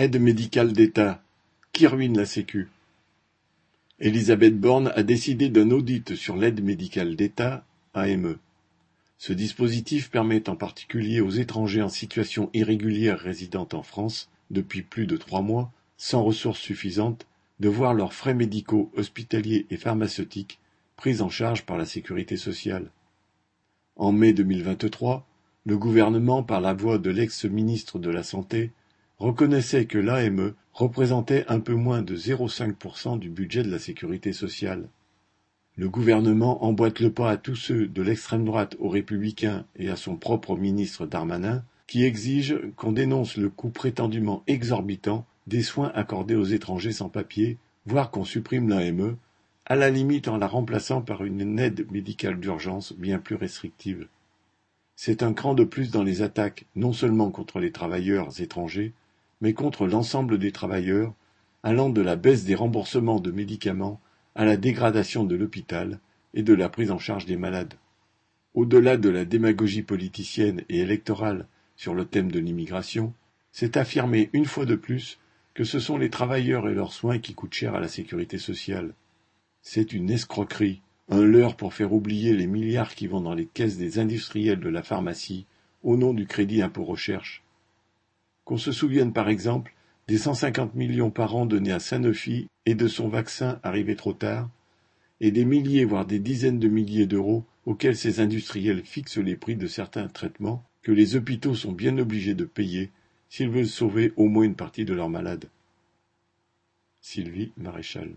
Aide médicale d'État, qui ruine la Sécu? Elisabeth Borne a décidé d'un audit sur l'aide médicale d'État, AME. Ce dispositif permet en particulier aux étrangers en situation irrégulière résidant en France depuis plus de trois mois, sans ressources suffisantes, de voir leurs frais médicaux, hospitaliers et pharmaceutiques pris en charge par la sécurité sociale. En mai 2023, le gouvernement, par la voix de l'ex-ministre de la Santé, reconnaissait que l'AME représentait un peu moins de 0,5% du budget de la sécurité sociale. Le gouvernement emboîte le pas à tous ceux de l'extrême droite aux républicains et à son propre ministre Darmanin qui exigent qu'on dénonce le coût prétendument exorbitant des soins accordés aux étrangers sans papier, voire qu'on supprime l'AME, à la limite en la remplaçant par une aide médicale d'urgence bien plus restrictive. C'est un cran de plus dans les attaques non seulement contre les travailleurs étrangers, mais contre l'ensemble des travailleurs, allant de la baisse des remboursements de médicaments à la dégradation de l'hôpital et de la prise en charge des malades. Au-delà de la démagogie politicienne et électorale sur le thème de l'immigration, c'est affirmer une fois de plus que ce sont les travailleurs et leurs soins qui coûtent cher à la sécurité sociale. C'est une escroquerie, un leurre pour faire oublier les milliards qui vont dans les caisses des industriels de la pharmacie au nom du crédit impôt recherche, qu'on se souvienne par exemple des 150 millions par an donnés à Sanofi et de son vaccin arrivé trop tard, et des milliers voire des dizaines de milliers d'euros auxquels ces industriels fixent les prix de certains traitements que les hôpitaux sont bien obligés de payer s'ils veulent sauver au moins une partie de leurs malades. Sylvie Maréchal